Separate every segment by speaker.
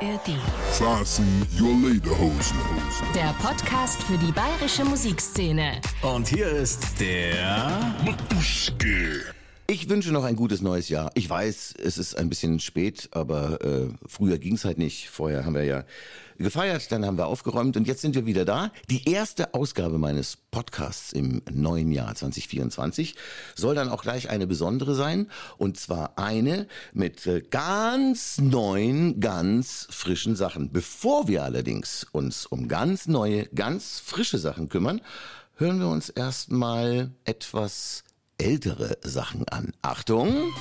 Speaker 1: ARD.
Speaker 2: Fasten your Lederhosen.
Speaker 1: Der Podcast für die bayerische Musikszene.
Speaker 3: Und hier ist der
Speaker 2: Matuschke.
Speaker 4: Ich wünsche noch ein gutes neues Jahr. Ich weiß, es ist ein bisschen spät, aber äh, früher ging's halt nicht. Vorher haben wir ja gefeiert, dann haben wir aufgeräumt und jetzt sind wir wieder da. Die erste Ausgabe meines Podcasts im neuen Jahr 2024 soll dann auch gleich eine besondere sein und zwar eine mit äh, ganz neuen, ganz frischen Sachen. Bevor wir allerdings uns um ganz neue, ganz frische Sachen kümmern, hören wir uns erstmal etwas ältere Sachen an. Achtung!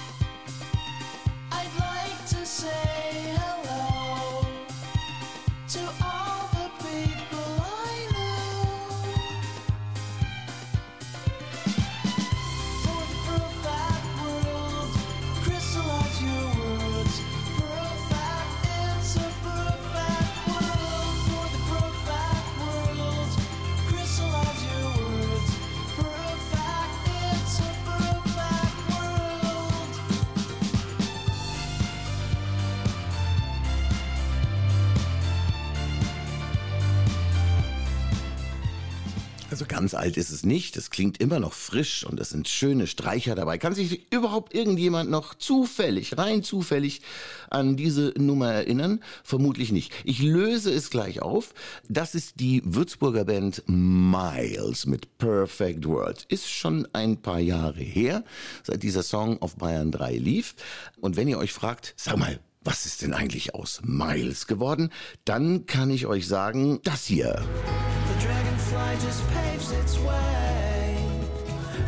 Speaker 4: Also ganz alt ist es nicht, es klingt immer noch frisch und es sind schöne Streicher dabei. Kann sich überhaupt irgendjemand noch zufällig, rein zufällig an diese Nummer erinnern? Vermutlich nicht. Ich löse es gleich auf. Das ist die Würzburger Band Miles mit Perfect World. Ist schon ein paar Jahre her, seit dieser Song auf Bayern 3 lief. Und wenn ihr euch fragt, sag mal, was ist denn eigentlich aus Miles geworden? Dann kann ich euch sagen, das hier.
Speaker 5: Dragonfly just paves its way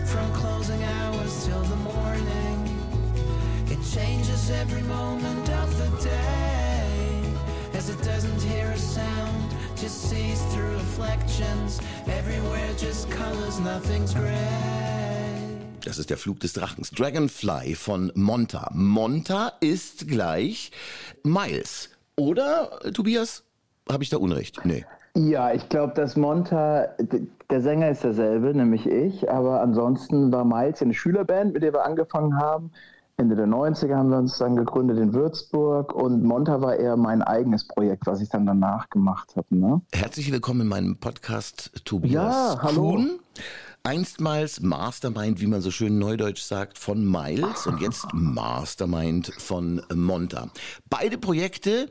Speaker 5: from closing hours till the morning. It changes every moment of the day as it doesn't hear a sound, just sees through reflections. Everywhere just colors, nothing's gray.
Speaker 4: Das ist der Flug des Drachens. Dragonfly von Monta. Monta ist gleich Miles. Oder, Tobias? Habe ich da Unrecht? Nee.
Speaker 6: Ja, ich glaube, dass Monta, der Sänger ist derselbe, nämlich ich, aber ansonsten war Miles eine Schülerband, mit der wir angefangen haben. Ende der 90er haben wir uns dann gegründet in Würzburg und Monta war eher mein eigenes Projekt, was ich dann danach gemacht habe. Ne?
Speaker 4: Herzlich willkommen in meinem Podcast, Tobias
Speaker 6: Ja, hallo.
Speaker 4: Kuhn. Einstmals Mastermind, wie man so schön neudeutsch sagt, von Miles und jetzt Mastermind von Monta. Beide Projekte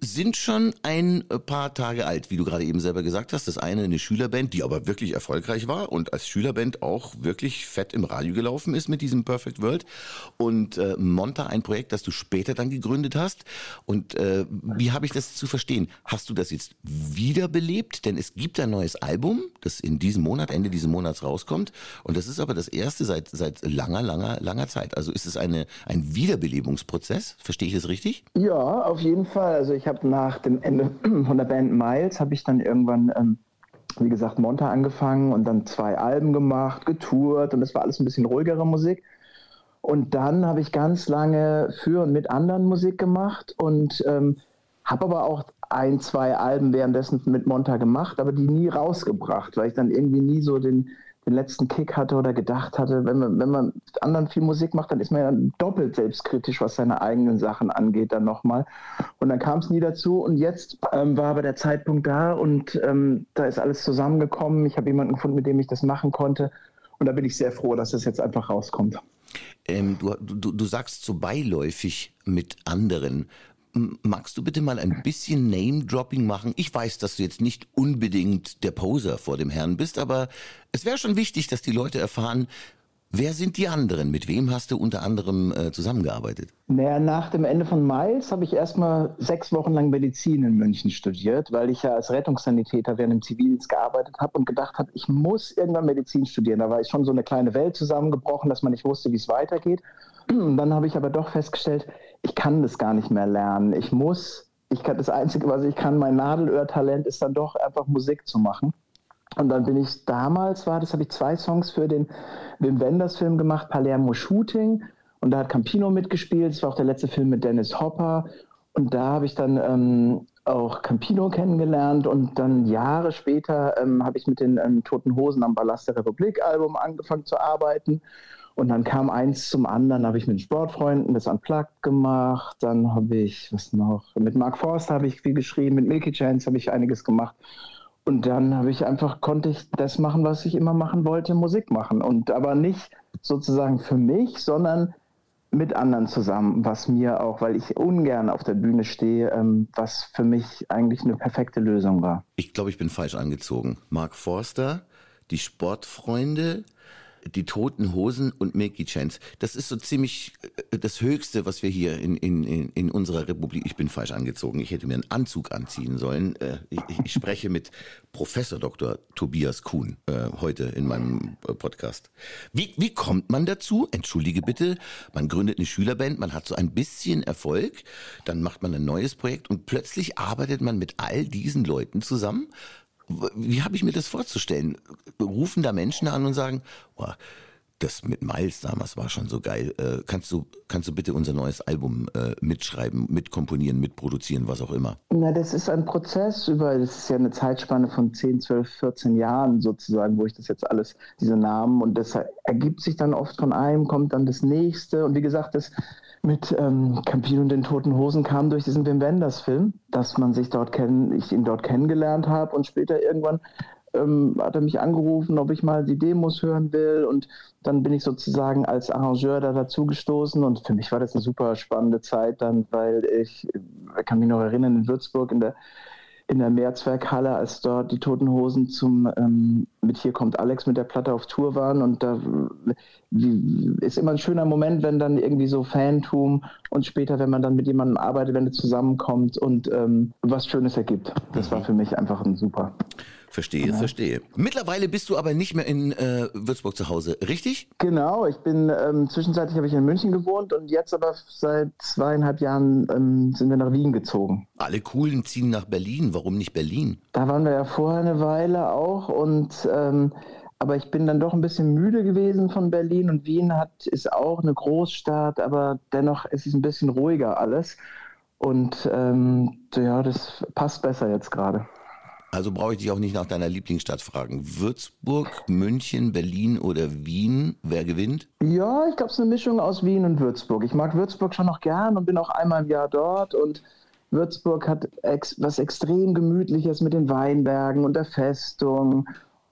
Speaker 4: sind schon ein paar Tage alt, wie du gerade eben selber gesagt hast. Das eine eine Schülerband, die aber wirklich erfolgreich war und als Schülerband auch wirklich fett im Radio gelaufen ist mit diesem Perfect World. Und äh, Monta ein Projekt, das du später dann gegründet hast. Und äh, wie habe ich das zu verstehen? Hast du das jetzt wiederbelebt? Denn es gibt ein neues Album, das in diesem Monat, Ende dieses Monats rauskommt. Und das ist aber das erste seit, seit langer, langer, langer Zeit. Also ist es eine, ein Wiederbelebungsprozess? Verstehe ich das richtig?
Speaker 6: Ja, auf jeden Fall. Also ich habe nach dem Ende von der Band Miles, habe ich dann irgendwann, ähm, wie gesagt, Monta angefangen und dann zwei Alben gemacht, getourt und das war alles ein bisschen ruhigere Musik. Und dann habe ich ganz lange für und mit anderen Musik gemacht und ähm, habe aber auch ein, zwei Alben währenddessen mit Monta gemacht, aber die nie rausgebracht, weil ich dann irgendwie nie so den, den letzten Kick hatte oder gedacht hatte, wenn man, wenn man anderen viel Musik macht, dann ist man ja doppelt selbstkritisch, was seine eigenen Sachen angeht, dann nochmal. Und dann kam es nie dazu und jetzt ähm, war aber der Zeitpunkt da und ähm, da ist alles zusammengekommen. Ich habe jemanden gefunden, mit dem ich das machen konnte. Und da bin ich sehr froh, dass es jetzt einfach rauskommt.
Speaker 4: Ähm, du, du, du sagst so beiläufig mit anderen. Magst du bitte mal ein bisschen Name-Dropping machen? Ich weiß, dass du jetzt nicht unbedingt der Poser vor dem Herrn bist, aber es wäre schon wichtig, dass die Leute erfahren, wer sind die anderen? Mit wem hast du unter anderem äh, zusammengearbeitet?
Speaker 6: Naja, nach dem Ende von Miles habe ich erstmal sechs Wochen lang Medizin in München studiert, weil ich ja als Rettungssanitäter während dem Zivildienst gearbeitet habe und gedacht habe, ich muss irgendwann Medizin studieren. Da war ich schon so eine kleine Welt zusammengebrochen, dass man nicht wusste, wie es weitergeht. Dann habe ich aber doch festgestellt, ich kann das gar nicht mehr lernen. Ich muss, ich kann das Einzige, was ich kann, mein Nadelöhr-Talent ist dann doch einfach Musik zu machen. Und dann bin ich damals, war das, habe ich zwei Songs für den Wim Wenders Film gemacht, Palermo Shooting. Und da hat Campino mitgespielt. Das war auch der letzte Film mit Dennis Hopper. Und da habe ich dann ähm, auch Campino kennengelernt. Und dann Jahre später ähm, habe ich mit den ähm, Toten Hosen am Ballast der Republik Album angefangen zu arbeiten. Und dann kam eins zum anderen, habe ich mit den Sportfreunden das Unplugged gemacht, dann habe ich, was noch, mit Mark Forster habe ich viel geschrieben, mit Milky Chance habe ich einiges gemacht. Und dann habe ich einfach, konnte ich das machen, was ich immer machen wollte, Musik machen. Und aber nicht sozusagen für mich, sondern mit anderen zusammen, was mir auch, weil ich ungern auf der Bühne stehe, ähm, was für mich eigentlich eine perfekte Lösung war.
Speaker 4: Ich glaube, ich bin falsch angezogen. Mark Forster, die Sportfreunde, die Toten Hosen und Milky Chance. Das ist so ziemlich äh, das Höchste, was wir hier in, in, in unserer Republik. Ich bin falsch angezogen. Ich hätte mir einen Anzug anziehen sollen. Äh, ich, ich spreche mit Professor Dr. Tobias Kuhn äh, heute in meinem Podcast. Wie, wie kommt man dazu? Entschuldige bitte. Man gründet eine Schülerband, man hat so ein bisschen Erfolg, dann macht man ein neues Projekt und plötzlich arbeitet man mit all diesen Leuten zusammen wie habe ich mir das vorzustellen? Rufen da Menschen an und sagen, oh, das mit Miles damals war schon so geil. Äh, kannst du kannst du bitte unser neues Album äh, mitschreiben, mitkomponieren, mitproduzieren, was auch immer?
Speaker 6: Na, das ist ein Prozess über, das ist ja eine Zeitspanne von 10, 12, 14 Jahren sozusagen, wo ich das jetzt alles, diese Namen und das ergibt sich dann oft von einem, kommt dann das nächste und wie gesagt, das mit ähm, Campino und den Toten Hosen kam durch diesen Wim Wenders Film, dass man sich dort kennen, ich ihn dort kennengelernt habe und später irgendwann ähm, hat er mich angerufen, ob ich mal die Demos hören will und dann bin ich sozusagen als Arrangeur da dazugestoßen und für mich war das eine super spannende Zeit dann, weil ich, ich kann mich noch erinnern, in Würzburg in der in der Mehrzweckhalle, als dort die Toten Hosen zum ähm, mit Hier kommt Alex mit der Platte auf Tour waren. Und da wie, ist immer ein schöner Moment, wenn dann irgendwie so Fantum und später, wenn man dann mit jemandem arbeitet, wenn es zusammenkommt und ähm, was Schönes ergibt. Das war für mich einfach ein super.
Speaker 4: Verstehe, ja. verstehe. Mittlerweile bist du aber nicht mehr in äh, Würzburg zu Hause, richtig?
Speaker 6: Genau, ich bin ähm, zwischenzeitlich habe ich in München gewohnt und jetzt aber seit zweieinhalb Jahren ähm, sind wir nach Wien gezogen.
Speaker 4: Alle coolen ziehen nach Berlin. Warum nicht Berlin?
Speaker 6: Da waren wir ja vorher eine Weile auch und ähm, aber ich bin dann doch ein bisschen müde gewesen von Berlin und Wien hat ist auch eine Großstadt, aber dennoch ist es ein bisschen ruhiger alles. Und ähm, ja, das passt besser jetzt gerade.
Speaker 4: Also brauche ich dich auch nicht nach deiner Lieblingsstadt fragen. Würzburg, München, Berlin oder Wien? Wer gewinnt?
Speaker 6: Ja, ich glaube, es ist eine Mischung aus Wien und Würzburg. Ich mag Würzburg schon noch gern und bin auch einmal im Jahr dort. Und Würzburg hat ex was extrem Gemütliches mit den Weinbergen und der Festung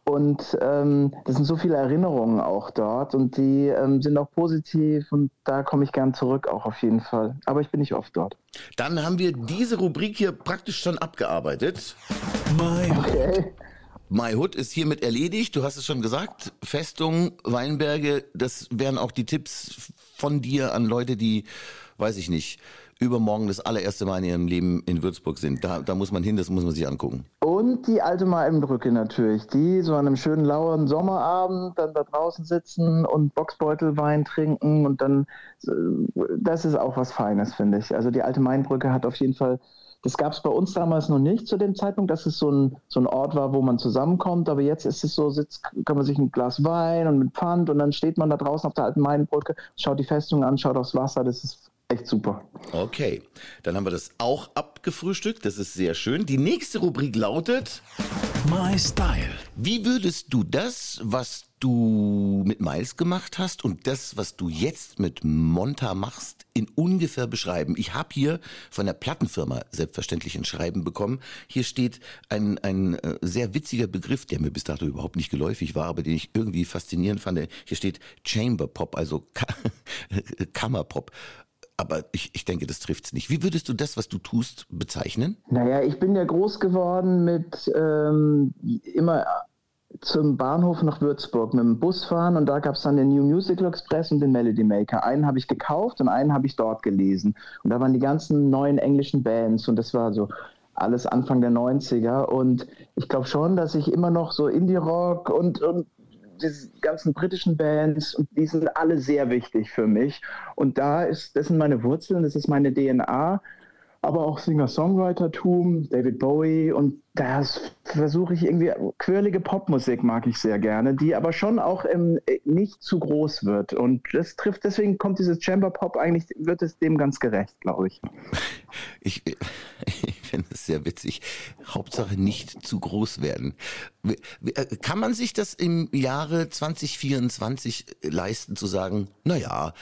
Speaker 6: und ähm, das sind so viele Erinnerungen auch dort und die ähm, sind auch positiv und da komme ich gern zurück, auch auf jeden Fall. Aber ich bin nicht oft dort.
Speaker 4: Dann haben wir diese Rubrik hier praktisch schon abgearbeitet.
Speaker 3: My
Speaker 6: Okay.
Speaker 4: My Hood ist hiermit erledigt. Du hast es schon gesagt. Festung, Weinberge, das wären auch die Tipps von dir an Leute, die, weiß ich nicht, übermorgen das allererste Mal in ihrem Leben in Würzburg sind. Da, da muss man hin, das muss man sich angucken.
Speaker 6: Und die alte Malmbrücke natürlich, die so an einem schönen lauen Sommerabend dann da draußen sitzen und Boxbeutelwein trinken und dann, äh, das ist auch was Feines, finde ich. Also die alte Mainbrücke hat auf jeden Fall das gab es bei uns damals noch nicht zu dem Zeitpunkt, dass es so ein, so ein Ort war, wo man zusammenkommt. Aber jetzt ist es so, sitzt, kann man sich ein Glas Wein und mit Pfand und dann steht man da draußen auf der alten Mainbrücke, schaut die Festung an, schaut aufs Wasser. Das ist echt super.
Speaker 4: Okay, dann haben wir das auch abgefrühstückt. Das ist sehr schön. Die nächste Rubrik lautet
Speaker 3: My Style.
Speaker 4: Wie würdest du das, was du mit Miles gemacht hast und das, was du jetzt mit Monta machst, in ungefähr beschreiben? Ich habe hier von der Plattenfirma selbstverständlich ein Schreiben bekommen. Hier steht ein, ein äh, sehr witziger Begriff, der mir bis dato überhaupt nicht geläufig war, aber den ich irgendwie faszinierend fand. Hier steht Chamber Pop, also Kammerpop aber ich, ich denke, das trifft es nicht. Wie würdest du das, was du tust, bezeichnen?
Speaker 6: Naja, ich bin ja groß geworden mit ähm, immer zum Bahnhof nach Würzburg mit dem Bus fahren und da gab es dann den New Musical Express und den Melody Maker. Einen habe ich gekauft und einen habe ich dort gelesen. Und da waren die ganzen neuen englischen Bands und das war so alles Anfang der 90er. Und ich glaube schon, dass ich immer noch so Indie-Rock und, und diese ganzen britischen Bands, und die sind alle sehr wichtig für mich. Und da ist, das sind meine Wurzeln, das ist meine DNA. aber auch Singer-Songwriter-Tum, David Bowie und das versuche ich irgendwie, quirlige Popmusik mag ich sehr gerne, die aber schon auch ähm, nicht zu groß wird und das trifft, deswegen kommt dieses Chamber Pop eigentlich, wird es dem ganz gerecht, glaube ich.
Speaker 4: Ich, ich finde es sehr witzig. Hauptsache nicht zu groß werden. Äh, kann man sich das im Jahre 2024 leisten zu sagen, naja,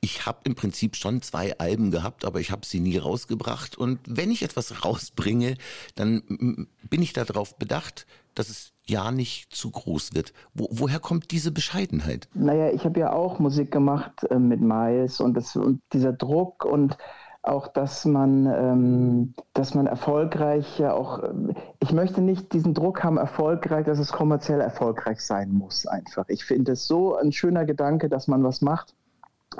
Speaker 4: ich habe im Prinzip schon zwei Alben gehabt, aber ich habe sie nie rausgebracht. Und wenn ich etwas rausbringe, dann bin ich darauf bedacht, dass es ja nicht zu groß wird. Wo, woher kommt diese Bescheidenheit?
Speaker 6: Naja, ich habe ja auch Musik gemacht äh, mit Miles und, das, und dieser Druck und auch, dass man, ähm, dass man erfolgreich ja auch, ich möchte nicht diesen Druck haben, erfolgreich, dass es kommerziell erfolgreich sein muss einfach. Ich finde es so ein schöner Gedanke, dass man was macht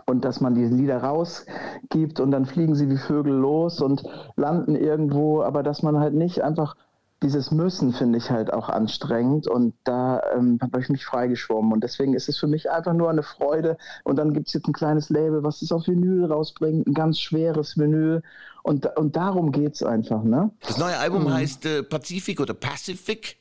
Speaker 6: und dass man diese Lieder rausgibt und dann fliegen sie wie Vögel los und landen irgendwo, aber dass man halt nicht einfach dieses Müssen finde ich halt auch anstrengend und da ähm, habe ich mich freigeschwommen und deswegen ist es für mich einfach nur eine Freude und dann gibt es jetzt ein kleines Label, was es auf Vinyl rausbringt, ein ganz schweres Vinyl und, und darum geht es einfach. Ne?
Speaker 4: Das neue Album mhm. heißt äh, Pazifik oder Pacific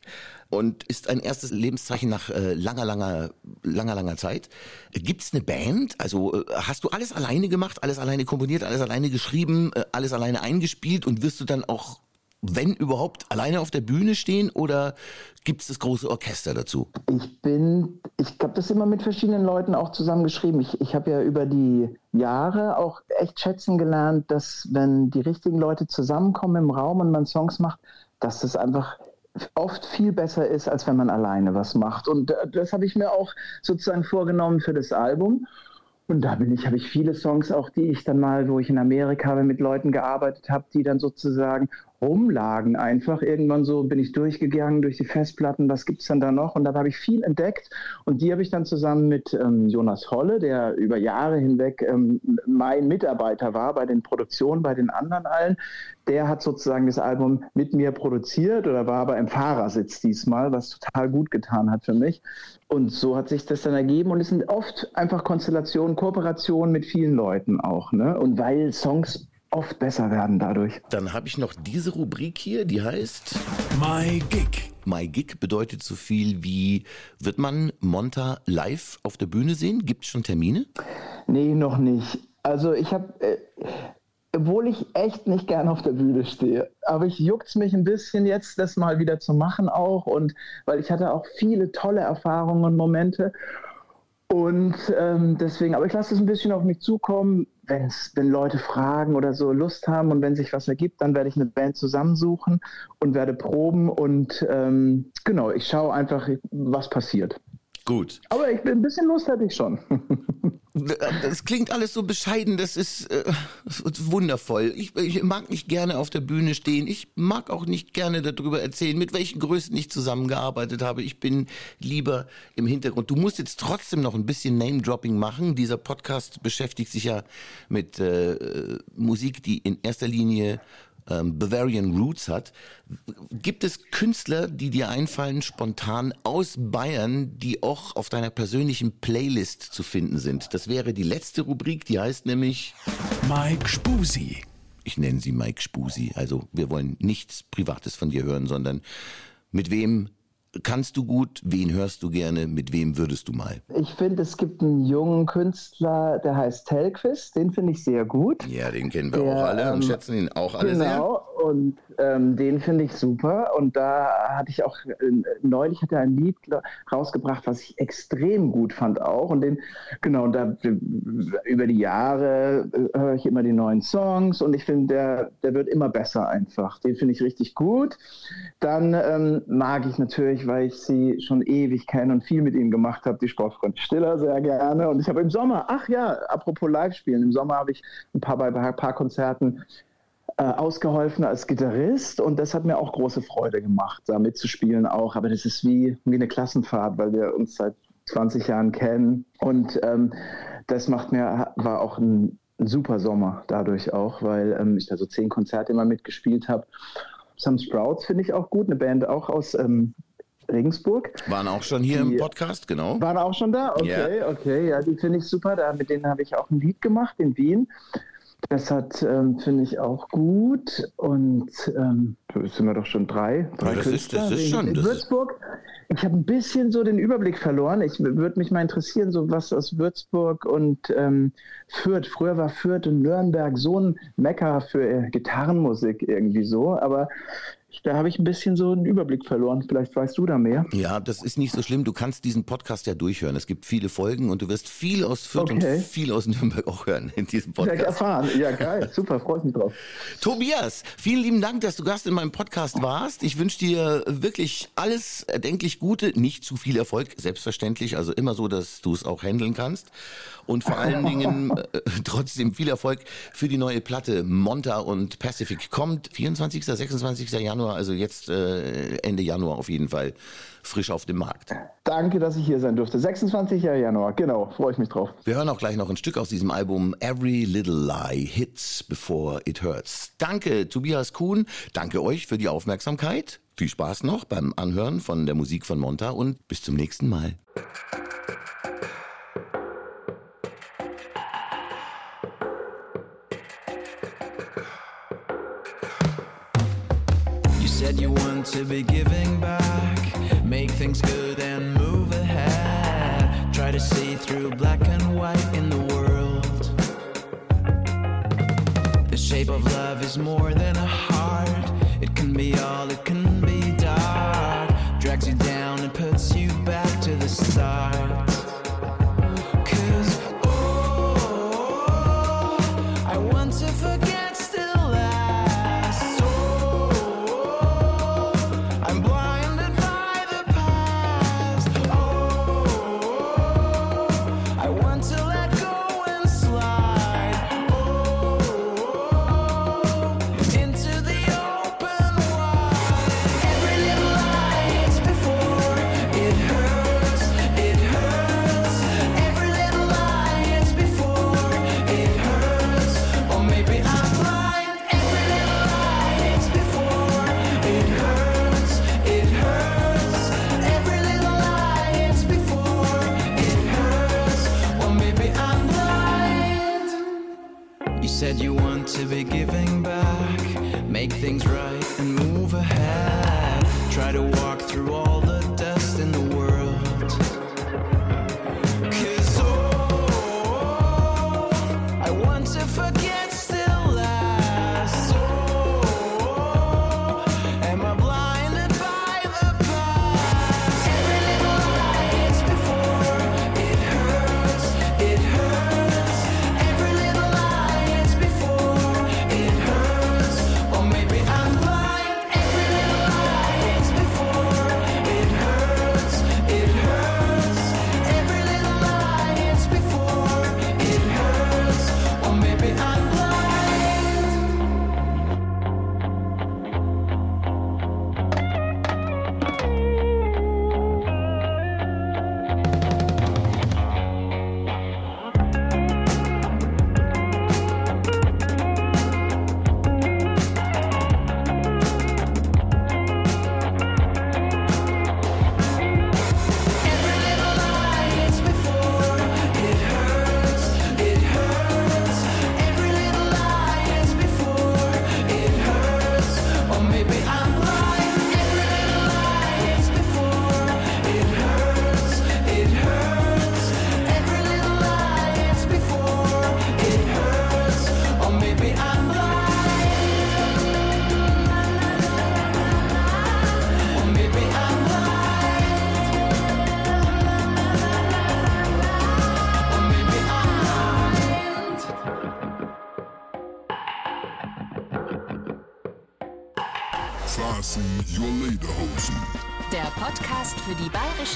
Speaker 4: und ist ein erstes Lebenszeichen nach äh, langer, langer, langer, langer Zeit. Gibt es eine Band? Also äh, hast du alles alleine gemacht, alles alleine komponiert, alles alleine geschrieben, äh, alles alleine eingespielt und wirst du dann auch wenn überhaupt, alleine auf der Bühne stehen oder gibt es das große Orchester dazu?
Speaker 6: Ich bin, ich habe das immer mit verschiedenen Leuten auch zusammengeschrieben. Ich, ich habe ja über die Jahre auch echt schätzen gelernt, dass wenn die richtigen Leute zusammenkommen im Raum und man Songs macht, dass das einfach oft viel besser ist, als wenn man alleine was macht. Und das habe ich mir auch sozusagen vorgenommen für das Album. Und da bin ich, habe ich viele Songs auch, die ich dann mal, wo ich in Amerika mit Leuten gearbeitet habe, die dann sozusagen rumlagen einfach. Irgendwann so bin ich durchgegangen durch die Festplatten, was gibt es denn da noch? Und dann habe ich viel entdeckt und die habe ich dann zusammen mit ähm, Jonas Holle, der über Jahre hinweg ähm, mein Mitarbeiter war bei den Produktionen, bei den anderen allen, der hat sozusagen das Album mit mir produziert oder war aber im Fahrersitz diesmal, was total gut getan hat für mich. Und so hat sich das dann ergeben und es sind oft einfach Konstellationen, Kooperationen mit vielen Leuten auch. Ne? Und weil Songs oft besser werden dadurch.
Speaker 4: Dann habe ich noch diese Rubrik hier, die heißt
Speaker 3: My Gig.
Speaker 4: My Gig bedeutet so viel wie, wird man Monta live auf der Bühne sehen? Gibt es schon Termine?
Speaker 6: Nee, noch nicht. Also ich habe, äh, obwohl ich echt nicht gern auf der Bühne stehe, aber ich juckt mich ein bisschen jetzt, das mal wieder zu machen auch und weil ich hatte auch viele tolle Erfahrungen und Momente und ähm, deswegen, aber ich lasse es ein bisschen auf mich zukommen. Wenn's, wenn Leute fragen oder so Lust haben und wenn sich was ergibt, dann werde ich eine Band zusammensuchen und werde proben und ähm, genau, ich schaue einfach, was passiert.
Speaker 4: Gut.
Speaker 6: Aber ich bin ein bisschen Lust hatte ich schon.
Speaker 4: Das klingt alles so bescheiden, das ist, äh, wundervoll. Ich, ich, mag nicht gerne auf der Bühne stehen. Ich mag auch nicht gerne darüber erzählen, mit welchen Größen ich zusammengearbeitet habe. Ich bin lieber im Hintergrund. Du musst jetzt trotzdem noch ein bisschen Name-Dropping machen. Dieser Podcast beschäftigt sich ja mit äh, Musik, die in erster Linie ähm, Bavarian Roots hat. Gibt es Künstler, die dir einfallen, spontan aus Bayern, die auch auf deiner persönlichen Playlist zu finden sind? Das wäre die letzte Rubrik, die heißt nämlich
Speaker 3: Mike Spusi.
Speaker 4: Ich nenne sie Mike Spusi. Also wir wollen nichts Privates von dir hören, sondern mit wem kannst du gut? Wen hörst du gerne? Mit wem würdest du mal?
Speaker 6: Ich finde, es gibt einen jungen Künstler, der heißt Telquist. Den finde ich sehr gut.
Speaker 4: Ja, den kennen wir
Speaker 6: Der,
Speaker 4: auch alle und
Speaker 6: ähm,
Speaker 4: schätzen ihn auch alle
Speaker 6: genau,
Speaker 4: sehr.
Speaker 6: Und ähm, den finde ich super. Und da hatte ich auch, äh, neulich hat er ein Lied rausgebracht, was ich extrem gut fand auch. Und den, genau, da über die Jahre äh, höre ich immer die neuen Songs und ich finde, der, der wird immer besser einfach. Den finde ich richtig gut. Dann ähm, mag ich natürlich, weil ich sie schon ewig kenne und viel mit ihnen gemacht habe, die Sportfreunde Stiller sehr gerne. Und ich habe im Sommer, ach ja, apropos Live-Spielen, im Sommer habe ich ein paar bei ein paar Konzerten äh, ausgeholfen als Gitarrist und das hat mir auch große Freude gemacht, da mitzuspielen auch. Aber das ist wie, wie eine Klassenfahrt, weil wir uns seit 20 Jahren kennen und ähm, das macht mir, war auch ein, super Sommer dadurch auch, weil ähm, ich da so zehn Konzerte immer mitgespielt habe. Some Sprouts finde ich auch gut, eine Band auch aus ähm, Regensburg.
Speaker 4: Waren auch schon hier
Speaker 6: Die-
Speaker 4: im Podcast, genau.
Speaker 6: Waren auch schon da? Okay, okay, ja, die finde ich super. Da, mit denen habe ich auch ein Lied gemacht in Wien. Das hat, ähm, finde ich, auch gut. Und ähm, sind wir doch schon drei.
Speaker 4: Ja, das ist- das ist
Speaker 6: In-
Speaker 4: schon-
Speaker 6: In
Speaker 4: das ist-
Speaker 6: Würzburg. Ich habe ein bisschen so den Überblick verloren. Ich würde mich mal interessieren, so was aus Würzburg und ähm, Fürth. Früher war Fürth und Nürnberg so ein Mecker für äh, Gitarrenmusik irgendwie so. Aber da habe ich ein bisschen so einen Überblick verloren. Vielleicht weißt du da mehr.
Speaker 4: Ja, das ist nicht so schlimm. Du kannst diesen Podcast ja durchhören. Es gibt viele Folgen und du wirst viel aus Fürth
Speaker 6: Okay.
Speaker 4: und viel aus Nürnberg auch hören in diesem
Speaker 6: Ja,
Speaker 4: Podcast.
Speaker 6: erfahren. Ja, geil. Super, freue ich mich drauf.
Speaker 4: Tobias, vielen lieben Dank, dass du Gast in meinem Podcast warst. Ich wünsche dir wirklich alles erdenklich Gute, nicht zu viel Erfolg, selbstverständlich, also immer so, dass du es auch handeln kannst. Und vor allen Dingen äh, trotzdem viel Erfolg für die neue Platte Monta und Pacific. Kommt 24., 26. Januar, also jetzt äh, Ende Januar auf jeden Fall frisch auf dem Markt.
Speaker 6: Danke, dass ich hier sein durfte. 26. Januar, genau, freue ich mich drauf.
Speaker 4: Wir hören auch gleich noch ein Stück aus diesem Album Every Little Lie Hits Before It Hurts. Danke Tobias Kuhn, danke euch für die Aufmerksamkeit. Viel Spaß noch beim Anhören von der Musik von Monta und bis zum nächsten Mal.
Speaker 5: Said you want to be giving back, make things good and move ahead. Try to see through black and white in the world. The shape of love is more than a heart, it can be all, it can be dark. Drags you down and puts you back to the start.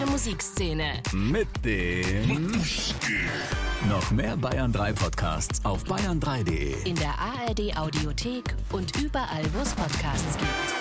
Speaker 1: Bayerische Musikszene.
Speaker 3: Mit dem noch mehr Bayern 3 Podcasts auf bayern3.de.
Speaker 1: In der ARD Audiothek und überall, wo es Podcasts gibt.